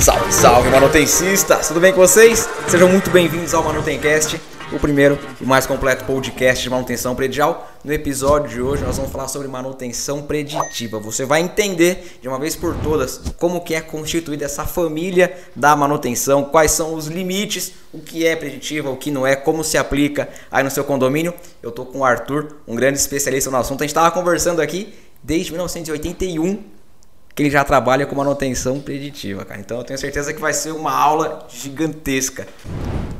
Salve, salve, manutencistas! Tudo bem com vocês? Sejam muito bem-vindos ao Manutencast, o primeiro e mais completo podcast de manutenção predial. No episódio de hoje nós vamos falar sobre manutenção preditiva. Você vai entender de uma vez por todas como que é constituída essa família da manutenção, quais são os limites, o que é preditiva, o que não é, como se aplica aí no seu condomínio. Eu tô com o Arthur, um grande especialista no assunto. A gente estava conversando aqui desde 1981 que ele já trabalha com manutenção preditiva, cara. Então eu tenho certeza que vai ser uma aula gigantesca.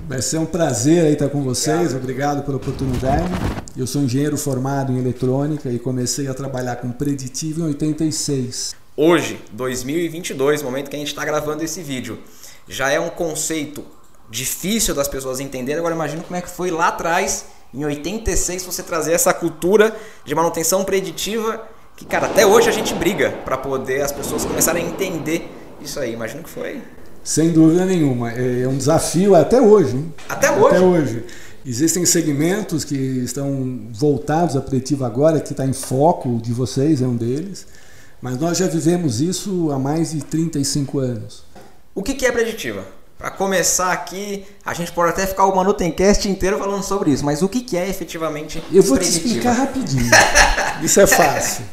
Vai ser um prazer aí estar com vocês. Obrigado, Obrigado pela oportunidade. Eu sou engenheiro formado em eletrônica e comecei a trabalhar com preditivo em 86. Hoje, 2022, momento que a gente está gravando esse vídeo, já é um conceito difícil das pessoas entenderem. Agora imagina como é que foi lá atrás, em 86, você trazer essa cultura de manutenção preditiva que, cara, até hoje a gente briga para poder as pessoas começarem a entender isso aí. Imagino que foi. Sem dúvida nenhuma. É um desafio até hoje. Hein? Até hoje? Até hoje. Existem segmentos que estão voltados a preditivo agora, que está em foco de vocês, é um deles. Mas nós já vivemos isso há mais de 35 anos. O que é preditiva? Para começar aqui, a gente pode até ficar o Manutencast inteiro falando sobre isso, mas o que é efetivamente Eu vou preditiva? te explicar rapidinho. isso é fácil.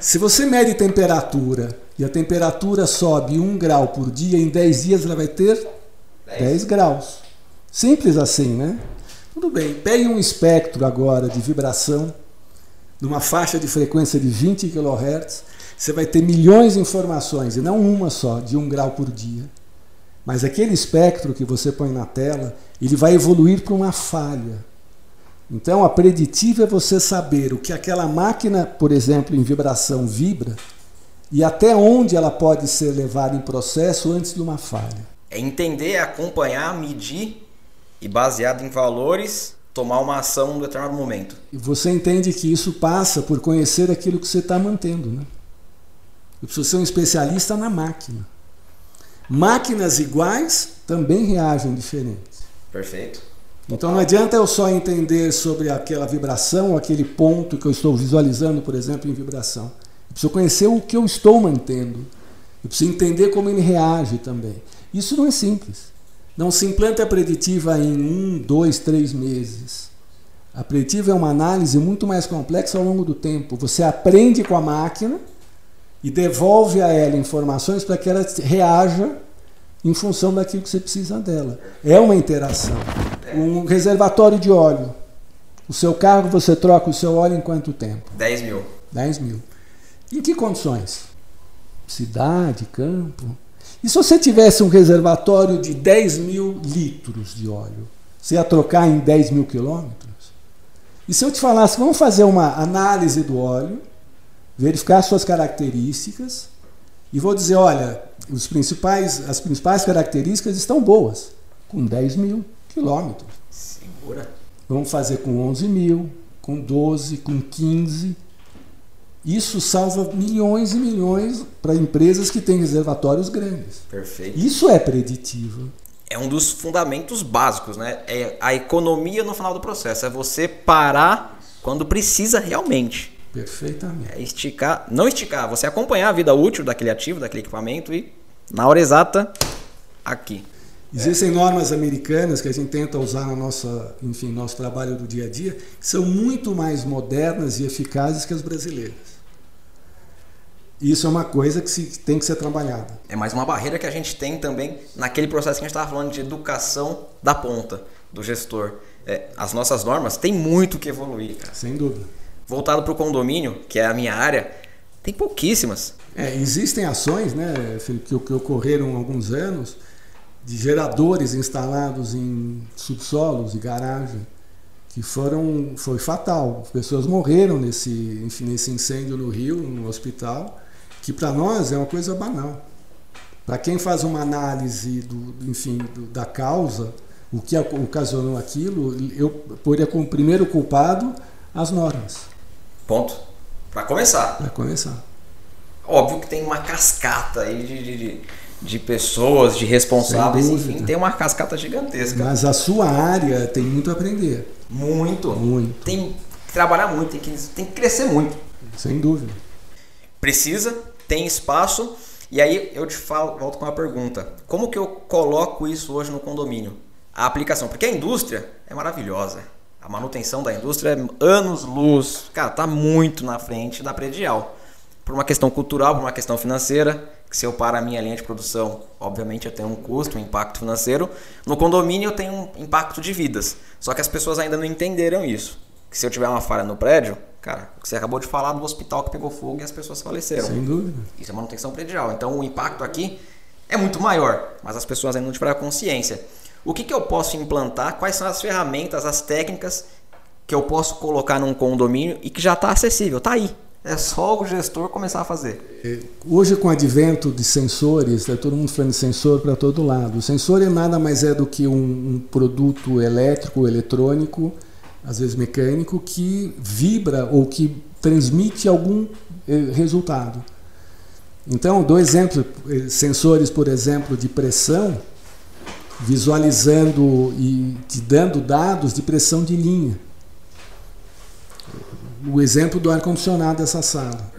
Se você mede temperatura e a temperatura sobe 1 grau por dia, em 10 dias ela vai ter 10, 10 graus. Simples assim, né? Tudo bem, pegue um espectro agora de vibração, numa faixa de frequência de 20 kHz, você vai ter milhões de informações, e não uma só, de 1 grau por dia. Mas aquele espectro que você põe na tela, ele vai evoluir para uma falha. Então, a preditiva é você saber o que aquela máquina, por exemplo, em vibração vibra e até onde ela pode ser levada em processo antes de uma falha. É entender, acompanhar, medir e baseado em valores tomar uma ação em um determinado momento. E você entende que isso passa por conhecer aquilo que você está mantendo, né? Eu preciso ser um especialista na máquina. Máquinas iguais também reagem diferentes. Perfeito. Então não adianta eu só entender sobre aquela vibração, aquele ponto que eu estou visualizando, por exemplo, em vibração. Eu preciso conhecer o que eu estou mantendo. Eu preciso entender como ele reage também. Isso não é simples. Não se implanta a preditiva em um, dois, três meses. A preditiva é uma análise muito mais complexa ao longo do tempo. Você aprende com a máquina e devolve a ela informações para que ela reaja em função daquilo que você precisa dela. É uma interação. Um reservatório de óleo. O seu carro, você troca o seu óleo em quanto tempo? 10 mil. 10 mil. Em que condições? Cidade, campo. E se você tivesse um reservatório de 10 mil litros de óleo? Você ia trocar em 10 mil quilômetros? E se eu te falasse, vamos fazer uma análise do óleo, verificar suas características, e vou dizer, olha, os principais, as principais características estão boas, com 10 mil quilômetros. Segura. Vamos fazer com 11 mil, com 12, com 15. Isso salva milhões e milhões para empresas que têm reservatórios grandes. Perfeito. Isso é preditivo. É um dos fundamentos básicos, né? É a economia no final do processo. É você parar quando precisa realmente. Perfeitamente. É esticar, não esticar, você acompanhar a vida útil daquele ativo, daquele equipamento e na hora exata aqui. Existem é. normas americanas que a gente tenta usar na nossa, enfim, nosso trabalho do dia a dia, que são muito mais modernas e eficazes que as brasileiras. Isso é uma coisa que se, tem que ser trabalhada. É mais uma barreira que a gente tem também naquele processo que a gente estava falando de educação da ponta, do gestor. É, as nossas normas têm muito que evoluir. Cara. Sem dúvida. Voltado para o condomínio, que é a minha área, tem pouquíssimas. É, existem ações né, que, que ocorreram há alguns anos de geradores instalados em subsolos e garagem que foram foi fatal. As pessoas morreram nesse, enfim, nesse incêndio no Rio, no hospital, que para nós é uma coisa banal. Para quem faz uma análise do, enfim, do, da causa, o que ocasionou aquilo, eu poria como primeiro culpado as normas. Ponto. Para começar. Para começar. Óbvio que tem uma cascata aí de, de, de pessoas, de responsáveis, enfim, tem uma cascata gigantesca. Mas a sua área tem muito a aprender. Muito. Muito. Tem que trabalhar muito, tem que, tem que crescer muito. Sem dúvida. Precisa, tem espaço E aí eu te falo, volto com uma pergunta. Como que eu coloco isso hoje no condomínio? A aplicação, porque a indústria é maravilhosa. A manutenção da indústria é anos luz. Cara, tá muito na frente da predial. Por uma questão cultural, por uma questão financeira, que se eu paro a minha linha de produção, obviamente eu tenho um custo, um impacto financeiro. No condomínio eu tenho um impacto de vidas. Só que as pessoas ainda não entenderam isso. Que se eu tiver uma falha no prédio, cara, o que você acabou de falar do hospital que pegou fogo e as pessoas faleceram. Sem dúvida. Isso é manutenção predial. Então o impacto aqui é muito maior, mas as pessoas ainda não tiveram consciência. O que, que eu posso implantar? Quais são as ferramentas, as técnicas que eu posso colocar num condomínio e que já está acessível? Está aí. É só o gestor começar a fazer. É, hoje, com o advento de sensores, tá todo mundo falando de sensor para todo lado. O sensor é nada mais é do que um, um produto elétrico, eletrônico, às vezes mecânico, que vibra ou que transmite algum eh, resultado. Então, dou exemplo, eh, sensores, por exemplo, de pressão, visualizando e te dando dados de pressão de linha. O exemplo do ar-condicionado dessa sala.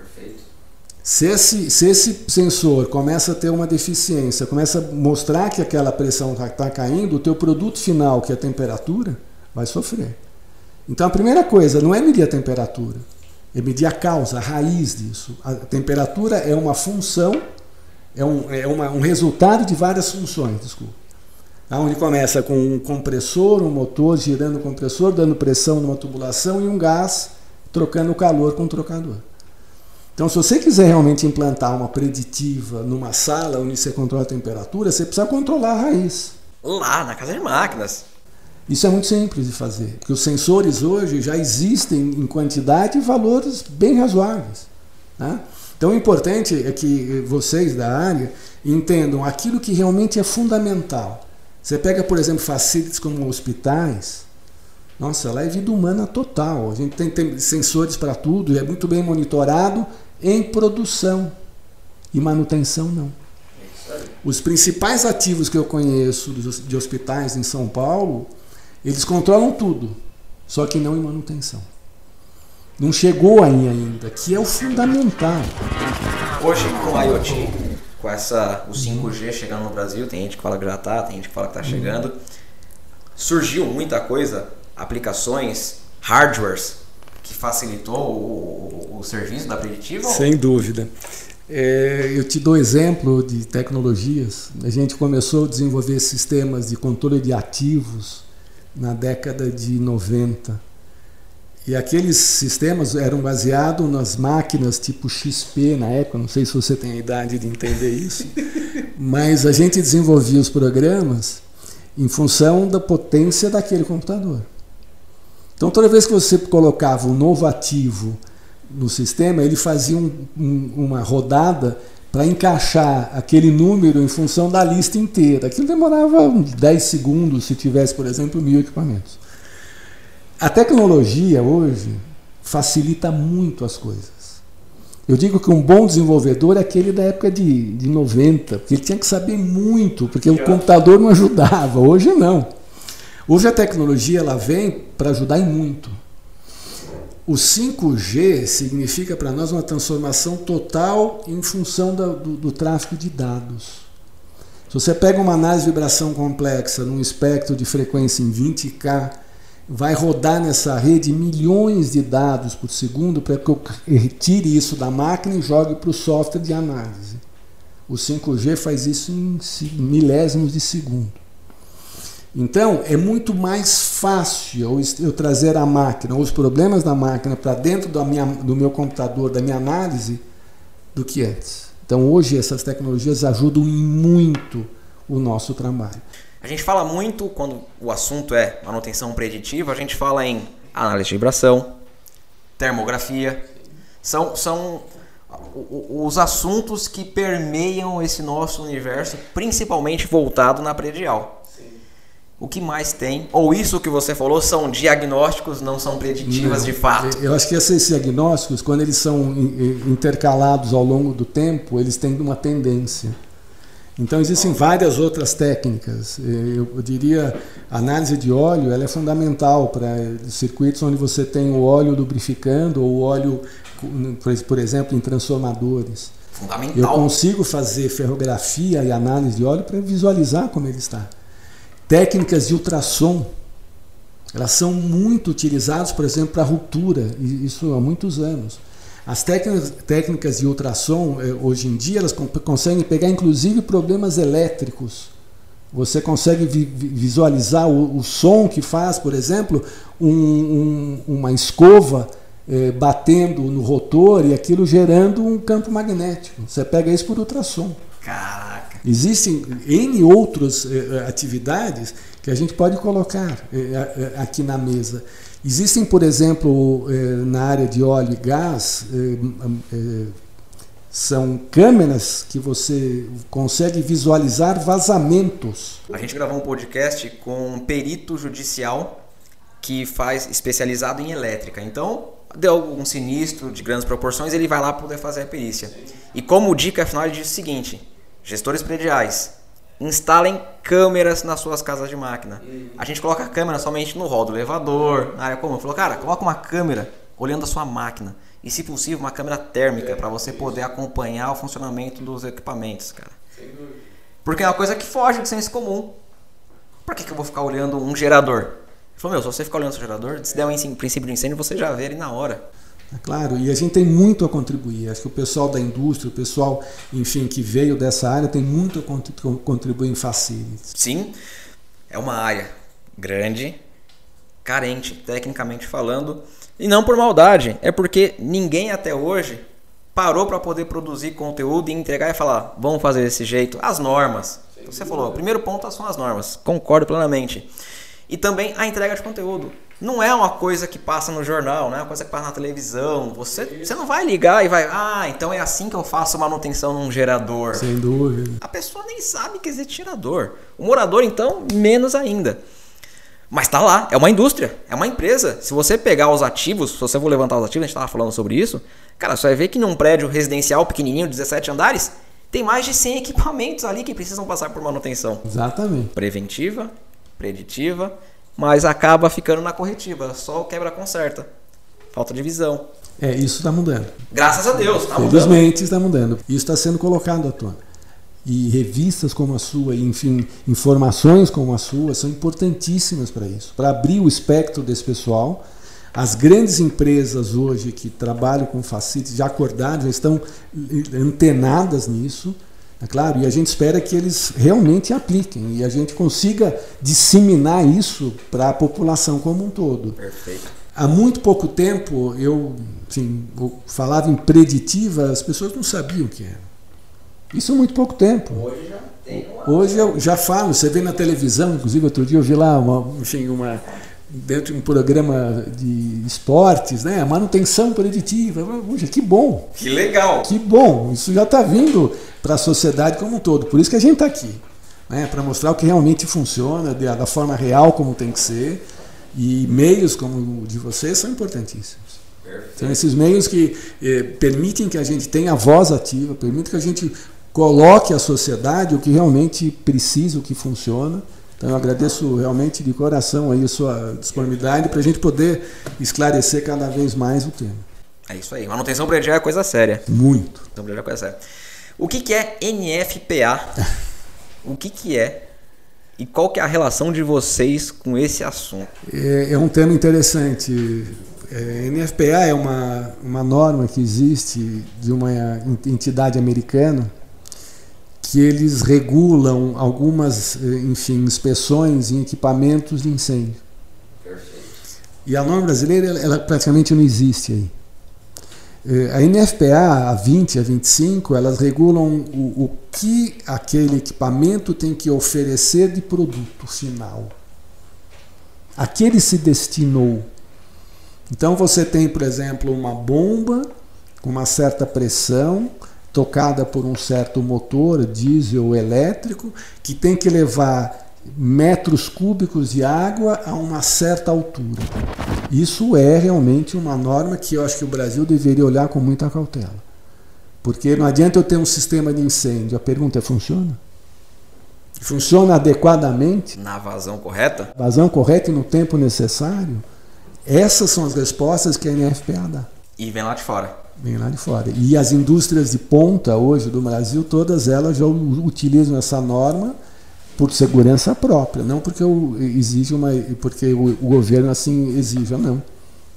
Se esse, se esse sensor começa a ter uma deficiência, começa a mostrar que aquela pressão está tá caindo, o teu produto final, que é a temperatura, vai sofrer. Então a primeira coisa não é medir a temperatura, é medir a causa, a raiz disso. A temperatura é uma função, é um, é uma, um resultado de várias funções, desculpa. Onde começa com um compressor, um motor girando o compressor, dando pressão numa tubulação e um gás trocando calor com o trocador. Então, se você quiser realmente implantar uma preditiva numa sala onde você controla a temperatura, você precisa controlar a raiz. Lá, na casa de máquinas. Isso é muito simples de fazer, porque os sensores hoje já existem em quantidade e valores bem razoáveis. Né? Então, o importante é que vocês da área entendam aquilo que realmente é fundamental. Você pega, por exemplo, facilities como hospitais, nossa, lá é vida humana total. A gente tem, tem sensores para tudo, é muito bem monitorado em produção e manutenção não. Os principais ativos que eu conheço de hospitais em São Paulo, eles controlam tudo, só que não em manutenção. Não chegou aí ainda, que é o fundamental. Hoje com a IoT, com essa o 5G chegando no Brasil, tem gente que fala que já está, tem gente que fala que está chegando. Surgiu muita coisa, aplicações, hardwares que facilitou o, o, o serviço da preditiva? Sem dúvida. É, eu te dou exemplo de tecnologias. A gente começou a desenvolver sistemas de controle de ativos na década de 90. E aqueles sistemas eram baseados nas máquinas tipo XP na época, não sei se você tem a idade de entender isso, mas a gente desenvolvia os programas em função da potência daquele computador. Então, toda vez que você colocava um novo ativo no sistema, ele fazia um, um, uma rodada para encaixar aquele número em função da lista inteira. Aquilo demorava 10 segundos se tivesse, por exemplo, mil equipamentos. A tecnologia hoje facilita muito as coisas. Eu digo que um bom desenvolvedor é aquele da época de, de 90, porque ele tinha que saber muito, porque o computador não ajudava. Hoje não. Hoje a tecnologia ela vem para ajudar em muito. O 5G significa para nós uma transformação total em função do, do, do, tráfego de dados. Se você pega uma análise de vibração complexa num espectro de frequência em 20K, vai rodar nessa rede milhões de dados por segundo para que eu retire isso da máquina e jogue para o software de análise. O 5G faz isso em milésimos de segundo. Então, é muito mais fácil eu trazer a máquina, os problemas da máquina para dentro da minha, do meu computador, da minha análise, do que antes. Então, hoje, essas tecnologias ajudam muito o nosso trabalho. A gente fala muito, quando o assunto é manutenção preditiva, a gente fala em análise de vibração, termografia. São, são os assuntos que permeiam esse nosso universo, principalmente voltado na predial o que mais tem? Ou isso que você falou são diagnósticos, não são preditivas não, de fato? Eu acho que esses diagnósticos, quando eles são intercalados ao longo do tempo, eles têm uma tendência. Então existem várias outras técnicas. Eu diria a análise de óleo ela é fundamental para circuitos onde você tem o óleo lubrificando ou o óleo, por exemplo, em transformadores. Fundamental. Eu consigo fazer ferrografia e análise de óleo para visualizar como ele está. Técnicas de ultrassom, elas são muito utilizadas, por exemplo, para ruptura, isso há muitos anos. As técnicas, técnicas de ultrassom, eh, hoje em dia, elas conseguem pegar inclusive problemas elétricos. Você consegue vi visualizar o, o, som que faz, por exemplo, um, um, uma escova eh, batendo no rotor e aquilo gerando um campo magnético. Você pega isso por ultrassom. Caraca! Existem N outras eh, atividades que a gente pode colocar eh, aqui na mesa. Existem, por exemplo, eh, na área de óleo e gás, eh, são câmeras que você consegue visualizar vazamentos. A gente gravou um podcast com um perito judicial que faz especializado em elétrica. Então, deu algum sinistro de grandes proporções, ele vai lá poder fazer a perícia. E como dica final, ele diz o seguinte: gestores prediais, instalem câmeras nas suas casas de máquina. A gente coloca a câmera somente no hall do elevador, na área comum. Falou, cara, coloca uma câmera olhando a sua máquina. E, se possível, uma câmera térmica para você poder acompanhar o funcionamento dos equipamentos, cara. Porque é uma coisa que foge do senso comum. Por que, que eu vou ficar olhando um gerador? Ele falou, meu, se você ficar olhando o seu gerador, se der um princípio de incêndio, você já vê ele na hora. É claro, e a gente tem muito a contribuir. Acho que o pessoal da indústria, o pessoal, enfim, que veio dessa área, tem muito a contribuir em facilities. Sim, é uma área grande, carente, tecnicamente falando, e não por maldade, é porque ninguém até hoje parou para poder produzir conteúdo e entregar e falar, vamos fazer desse jeito. As normas. Você falou, o primeiro ponto são as normas. Concordo plenamente. E também a entrega de conteúdo não é uma coisa que passa no jornal, não é uma coisa que passa na televisão. Você, você não vai ligar e vai, ah, então é assim que eu faço manutenção num gerador. Sem dúvida. A pessoa nem sabe que existe gerador. O morador, então, menos ainda. Mas tá lá, é uma indústria, é uma empresa. Se você pegar os ativos, se você for levantar os ativos, a gente estava falando sobre isso, cara, você vai ver que num prédio residencial pequenininho, 17 andares, tem mais de 100 equipamentos ali que precisam passar por manutenção. Exatamente. Preventiva, preditiva mas acaba ficando na corretiva, só o quebra-conserta. Falta de visão. É, isso está mudando. Graças a Deus, está mudando. Felizmente está mudando. Isso está sendo colocado à tona. E revistas como a sua, enfim, informações como a sua, são importantíssimas para isso, para abrir o espectro desse pessoal. As grandes empresas hoje que trabalham com facilities já acordaram, já estão antenadas nisso é claro, e a gente espera que eles realmente apliquem e a gente consiga disseminar isso para a população como um todo. Perfeito. Há muito pouco tempo eu, eu falava em preditiva, as pessoas não sabiam o que era. Isso há muito pouco tempo. Hoje já tem uma... Hoje eu já falo, você vê na televisão, inclusive outro dia eu vi lá uma, enfim, uma dentro de um programa de esportes, né? A manutenção preditiva. Puxa, que bom! Que legal! Que bom! Isso já está vindo para a sociedade como um todo. Por isso que a gente está aqui, né? Para mostrar o que realmente funciona, da forma real como tem que ser. E meios como o de vocês são importantíssimos. Perfeito. São esses meios que eh, permitem que a gente tenha voz ativa, permitem que a gente coloque à sociedade o que realmente precisa, o que funciona então eu agradeço realmente de coração aí a sua disponibilidade para a gente poder esclarecer cada vez mais o tema. É isso aí. Manutenção predial é coisa séria. Muito. Manutenção predial é coisa séria. O que, que é NFPA? o que, que é? E qual que é a relação de vocês com esse assunto? É, é um tema interessante. É, NFPA é uma, uma norma que existe de uma entidade americana que eles regulam algumas, eh, enfim, inspeções em equipamentos de incêndio. E a norma brasileira, ela praticamente não existe aí. Eh, a NFPA, a 20 a 25, elas regulam o, o que aquele equipamento tem que oferecer de produto final. A que ele se destinou. Então você tem, por exemplo, uma bomba com uma certa pressão, tocada por um certo motor diesel ou elétrico que tem que levar metros cúbicos de água a uma certa altura. Isso é realmente uma norma que eu acho que o Brasil deveria olhar com muita cautela. Porque não adianta eu ter um sistema de incêndio. A pergunta é: funciona? Funciona adequadamente? Na vazão correta? Vazão correta e no tempo necessário? Essas são as respostas que a NFPA dá. E vem lá de fora. Vem lá de fora. E as indústrias de ponta hoje do Brasil, todas elas já utilizam essa norma por segurança própria, não porque exige uma, porque o, o governo assim exija, não.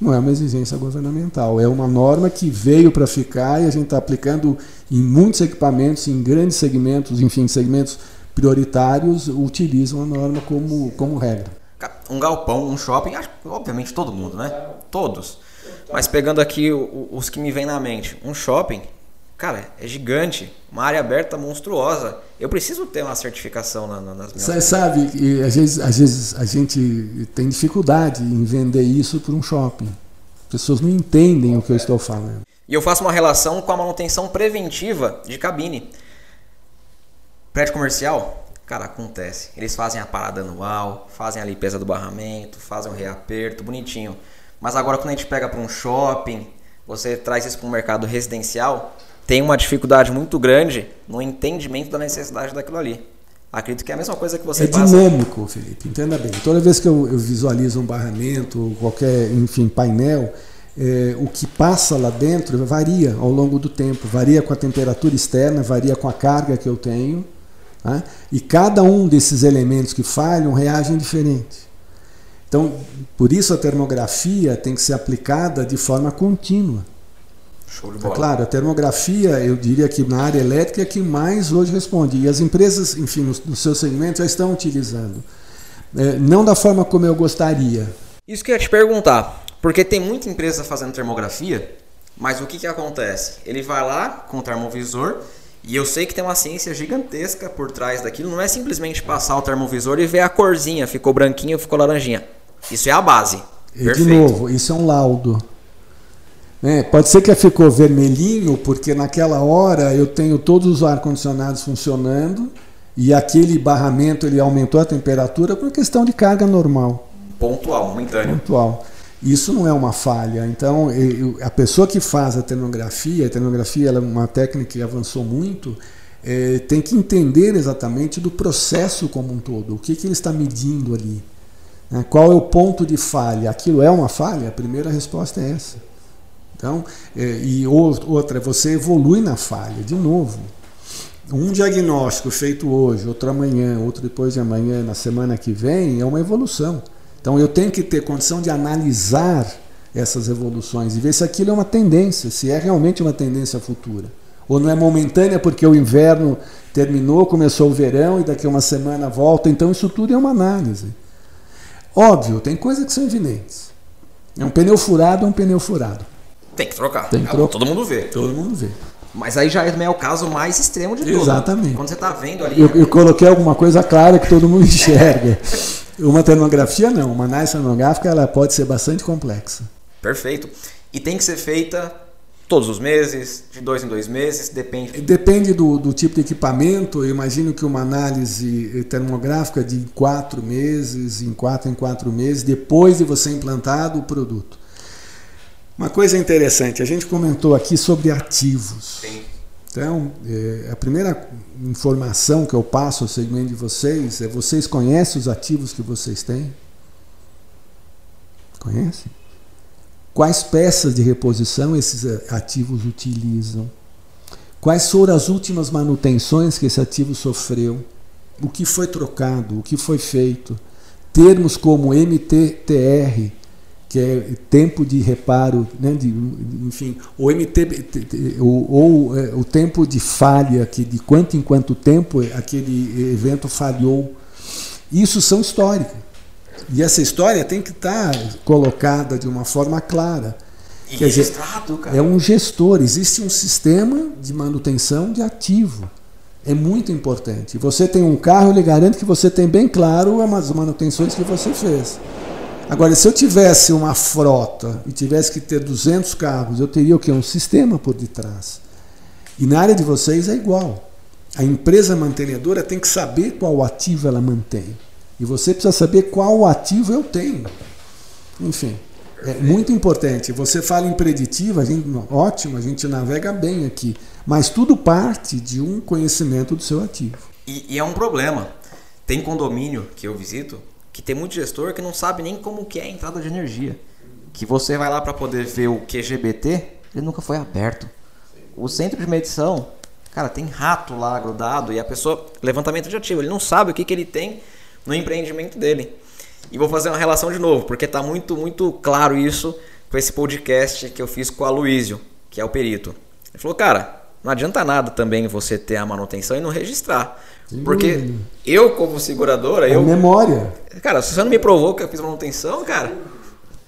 Não é uma exigência governamental, é uma norma que veio para ficar e a gente está aplicando em muitos equipamentos, em grandes segmentos, enfim, segmentos prioritários utilizam a norma como, como regra. Um galpão, um shopping, obviamente todo mundo, né? Todos. Mas pegando aqui os que me vêm na mente, um shopping, cara, é gigante, uma área aberta monstruosa. Eu preciso ter uma certificação na, na, nas minhas. Você sabe, e às vezes, às vezes a gente tem dificuldade em vender isso para um shopping. As pessoas não entendem o que eu estou falando. E eu faço uma relação com a manutenção preventiva de cabine. Prédio comercial, cara, acontece. Eles fazem a parada anual, fazem a limpeza do barramento, fazem o reaperto, bonitinho. Mas agora quando a gente pega para um shopping, você traz isso para um mercado residencial, tem uma dificuldade muito grande no entendimento da necessidade daquilo ali. Acredito que é a mesma coisa que você é passa. É dinâmico, Felipe. Entenda bem. Toda vez que eu, eu visualizo um barramento, qualquer, enfim, painel, é, o que passa lá dentro varia ao longo do tempo, varia com a temperatura externa, varia com a carga que eu tenho, né? e cada um desses elementos que falham reagem diferente. Então, por isso a termografia tem que ser aplicada de forma contínua. Show de é bola. claro, a termografia, eu diria que na área elétrica é que mais hoje responde. E as empresas, enfim, no, no seu segmento já estão utilizando. É, não da forma como eu gostaria. Isso que eu ia te perguntar. Porque tem muita empresa fazendo termografia, mas o que, que acontece? Ele vai lá com o termovisor e eu sei que tem uma ciência gigantesca por trás daquilo. Não é simplesmente passar o termovisor e ver a corzinha, ficou branquinho, ficou laranjinha. Isso é a base. E Perfeito. de novo, isso é um laudo. É, pode ser que ficou vermelhinho, porque naquela hora eu tenho todos os ar-condicionados funcionando e aquele barramento ele aumentou a temperatura por questão de carga normal. Pontual, momentâneo. Pontual. Isso não é uma falha. Então, a pessoa que faz a termografia, a termografia é uma técnica que avançou muito, é, tem que entender exatamente do processo como um todo. O que, que ele está medindo ali? Né? Qual é o ponto de falha? Aquilo é uma falha? A primeira resposta é essa. Então, é, e outra, você evolui na falha, de novo. Um diagnóstico feito hoje, outro amanhã, outro depois de amanhã, na semana que vem, é uma evolução. Então eu tenho que ter condição de analisar essas evoluções e ver se aquilo é uma tendência, se é realmente uma tendência futura. Ou não é momentânea porque o inverno terminou, começou o verão e daqui a uma semana volta. Então isso tudo é uma análise. Óbvio, tem coisas que são evidentes. É um pneu furado, é um pneu furado. Tem que trocar. Tem que trocar. Todo mundo vê. Todo mundo vê. Mas aí já é o caso mais extremo de tudo. Exatamente. Quando você está vendo ali. Eu, eu, coloquei alguma coisa clara que todo mundo enxerga. Uma termografia não, uma análise termográfica ela pode ser bastante complexa. Perfeito. E tem que ser feita todos os meses, de dois em dois meses, depende. Depende do, do tipo de equipamento. Eu imagino que uma análise termográfica de quatro meses, em quatro em quatro meses, depois de você implantado o produto. Uma coisa interessante, a gente comentou aqui sobre ativos. Sim. Então, é, a primeira informação que eu passo ao segmento de vocês é: vocês conhecem os ativos que vocês têm? Conhecem? Quais peças de reposição esses eh, ativos utilizam? Quais foram as últimas manutenções que esse ativo sofreu? O que foi trocado? O que foi feito? Termos como MTTR, que é tempo de reparo, né, de, enfim, o MT, ou, ou é, o tempo de falha, que de quanto em quanto tempo aquele evento falhou. Isso são históricas. E essa história tem que estar colocada de uma forma clara. E Quer registrado, dizer, cara. É um gestor, existe um sistema de manutenção de ativo. É muito importante. Você tem um carro, ele garante que você tem bem claro as manutenções que você fez. Agora, se eu tivesse uma frota e tivesse que ter 200 carros, eu teria o que? Um sistema por detrás. E na área de vocês é igual. A empresa mantenedora tem que saber qual ativo ela mantém. E você precisa saber qual ativo eu tenho. Enfim, é muito importante. Você fala em preditiva, a gente, ótimo, a gente navega bem aqui. Mas tudo parte de um conhecimento do seu ativo. E, e é um problema. Tem condomínio que eu visito que tem muito gestor que não sabe nem como que é a entrada de energia. Que você vai lá para poder ver o QGBT, ele nunca foi aberto. O centro de medição, cara, tem rato lá grudado e a pessoa, levantamento de ativo, ele não sabe o que, que ele tem no empreendimento dele. E vou fazer uma relação de novo, porque está muito, muito claro isso com esse podcast que eu fiz com o Aloísio, que é o perito. Ele falou, cara, não adianta nada também você ter a manutenção e não registrar. Sem porque eu, como seguradora, é eu. memória. Cara, se você não me provou que eu fiz manutenção, cara,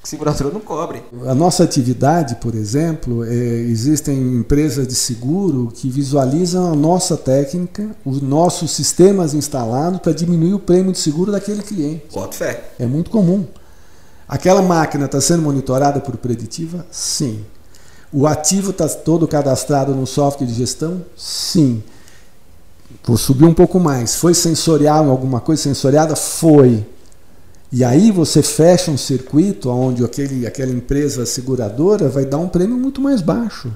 seguradora não cobre. A nossa atividade, por exemplo, é, existem empresas de seguro que visualizam a nossa técnica, os nossos sistemas instalados para diminuir o prêmio de seguro daquele cliente. Boto fé. É muito comum. Aquela máquina está sendo monitorada por preditiva? Sim. O ativo está todo cadastrado no software de gestão? Sim. Vou subir um pouco mais. Foi sensorial alguma coisa sensoriada? Foi. E aí você fecha um circuito onde aquele, aquela empresa seguradora vai dar um prêmio muito mais baixo.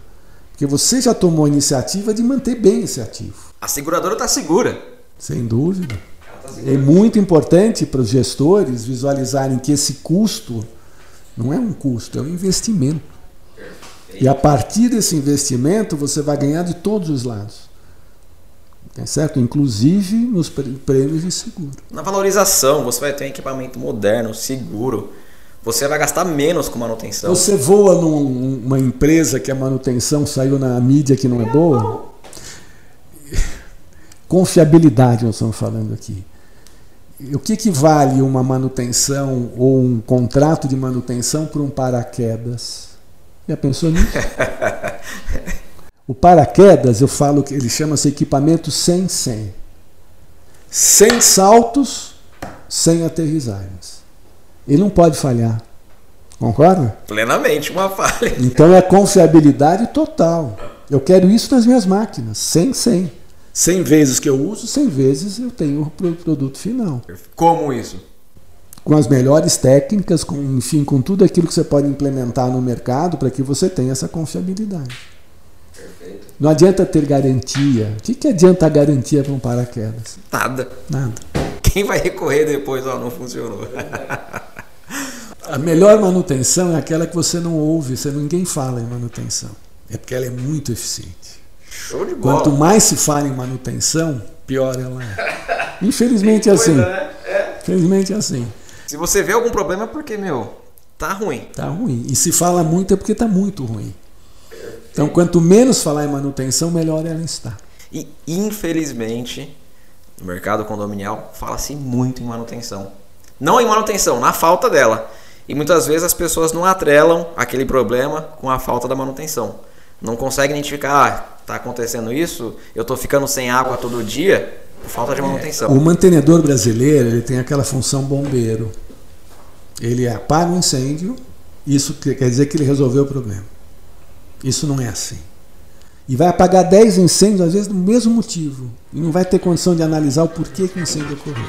Porque você já tomou a iniciativa de manter bem esse ativo. A seguradora está segura. Sem dúvida. Tá é muito importante para os gestores visualizarem que esse custo não é um custo, é um investimento. E a partir desse investimento você vai ganhar de todos os lados. Tá certo? Inclusive nos prêmios de seguro. Na valorização, você vai ter um equipamento moderno, seguro. Você vai gastar menos com manutenção. Você voa numa empresa que a manutenção saiu na mídia que não é boa? Confiabilidade nós estamos falando aqui. O que, que vale uma manutenção ou um contrato de manutenção por um paraquedas? Já pensou nisso? O paraquedas, eu falo que ele chama-se equipamento sem 100. Sem saltos, sem aterrissagens. Ele não pode falhar. Concorda? Plenamente uma falha. Então é confiabilidade total. Eu quero isso nas minhas máquinas, sem 100. 100 vezes que eu uso, 100 vezes eu tenho o produto final. Como isso? Com as melhores técnicas, com, enfim, com tudo aquilo que você pode implementar no mercado para que você tenha essa confiabilidade. Não adianta ter garantia. O que, que adianta a garantia para um paraquedas? Nada. Nada. Quem vai recorrer depois? Ó, não funcionou. a melhor manutenção é aquela que você não ouve, você ninguém fala em manutenção. É porque ela é muito eficiente. Show de bola. Quanto mais se fala em manutenção, pior ela é. Infelizmente é assim. Né? É. Infelizmente é assim. Se você vê algum problema é porque, meu, tá ruim. Tá ruim. E se fala muito é porque tá muito ruim. Então, quanto menos falar em manutenção, melhor ela está. E, infelizmente, no mercado condominial, fala-se muito em manutenção. Não em manutenção, na falta dela. E muitas vezes as pessoas não atrelam aquele problema com a falta da manutenção. Não conseguem identificar, ah, está acontecendo isso, eu estou ficando sem água todo dia por falta de manutenção. É, o mantenedor brasileiro ele tem aquela função bombeiro. Ele apaga o um incêndio, isso quer dizer que ele resolveu o problema. Isso não é assim. E vai apagar 10 incêndios, às vezes, do mesmo motivo. E não vai ter condição de analisar o porquê que o incêndio ocorreu.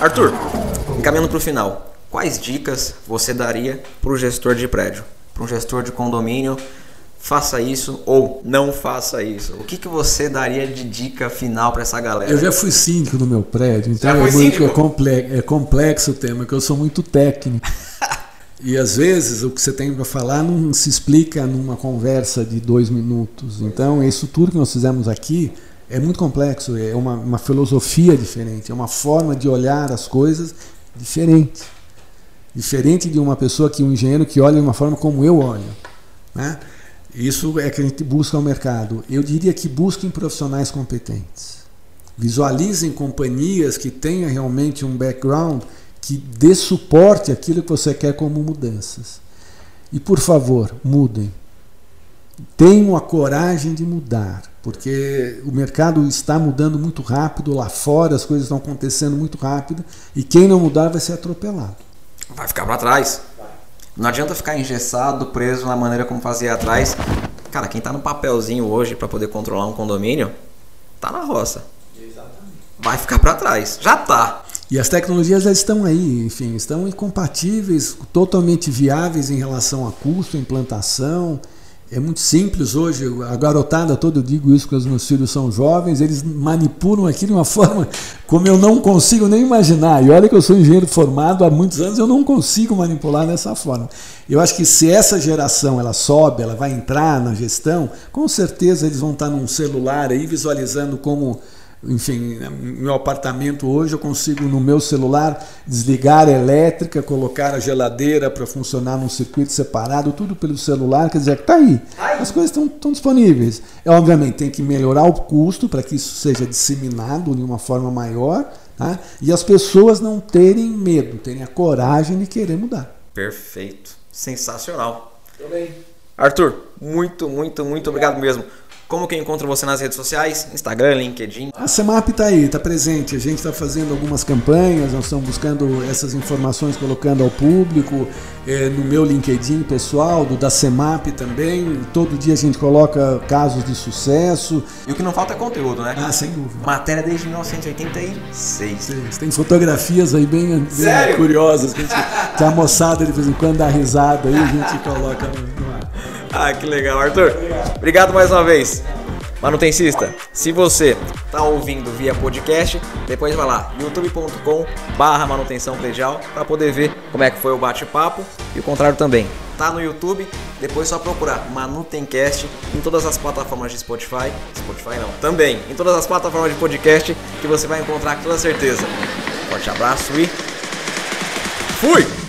Arthur, encaminhando para o final, quais dicas você daria para o gestor de prédio? Para um gestor de condomínio, faça isso ou não faça isso. O que, que você daria de dica final para essa galera? Eu já fui síndico no meu prédio, então é, muito, é, complexo, é complexo o tema, que eu sou muito técnico. E às vezes o que você tem para falar não se explica numa conversa de dois minutos. Então, isso tudo que nós fizemos aqui é muito complexo, é uma, uma filosofia diferente, é uma forma de olhar as coisas diferente. Diferente de uma pessoa que, um engenheiro que olha de uma forma como eu olho. Né? Isso é que a gente busca no mercado. Eu diria que busquem profissionais competentes. Visualizem companhias que tenham realmente um background que dê suporte àquilo que você quer como mudanças. E por favor, mudem. Tenham a coragem de mudar, porque o mercado está mudando muito rápido lá fora, as coisas estão acontecendo muito rápido e quem não mudar vai ser atropelado. Vai ficar para trás. Não adianta ficar engessado, preso na maneira como fazia atrás. Cara, quem está no papelzinho hoje para poder controlar um condomínio, tá na roça. Vai ficar para trás. Já tá. E as tecnologias já estão aí, enfim, estão incompatíveis, totalmente viáveis em relação a custo, implantação. É muito simples hoje, a garotada toda, eu digo isso porque os meus filhos são jovens, eles manipulam aquilo de uma forma como eu não consigo nem imaginar. E olha que eu sou engenheiro formado há muitos anos, eu não consigo manipular dessa forma. Eu acho que se essa geração ela sobe, ela vai entrar na gestão, com certeza eles vão estar num celular aí visualizando como enfim, meu apartamento hoje eu consigo no meu celular desligar a elétrica, colocar a geladeira para funcionar num circuito separado, tudo pelo celular, quer dizer, está aí. As coisas estão disponíveis. É, obviamente tem que melhorar o custo para que isso seja disseminado de uma forma maior, tá? e as pessoas não terem medo, terem a coragem de querer mudar. Perfeito. Sensacional. Arthur, muito, muito, muito obrigado mesmo. Como que eu encontro você nas redes sociais? Instagram, LinkedIn? A Semap está aí, está presente. A gente está fazendo algumas campanhas, nós estamos buscando essas informações, colocando ao público, é, no meu LinkedIn pessoal, do da Semap também. Todo dia a gente coloca casos de sucesso. E o que não falta é conteúdo, né? Ah, sem dúvida. Matéria desde 1986. Tem fotografias aí bem, bem curiosas que, a gente, que a moçada de vez em quando dá risada aí, a gente coloca no, no. Ah, que legal, Arthur. Obrigado mais uma vez. Manutencista, se você tá ouvindo via podcast, depois vai lá, youtube.com barra manutenção predial para poder ver como é que foi o bate-papo e o contrário também. Tá no YouTube, depois só procurar Manutencast em todas as plataformas de Spotify, Spotify não, também em todas as plataformas de podcast que você vai encontrar com toda certeza. Forte abraço e fui!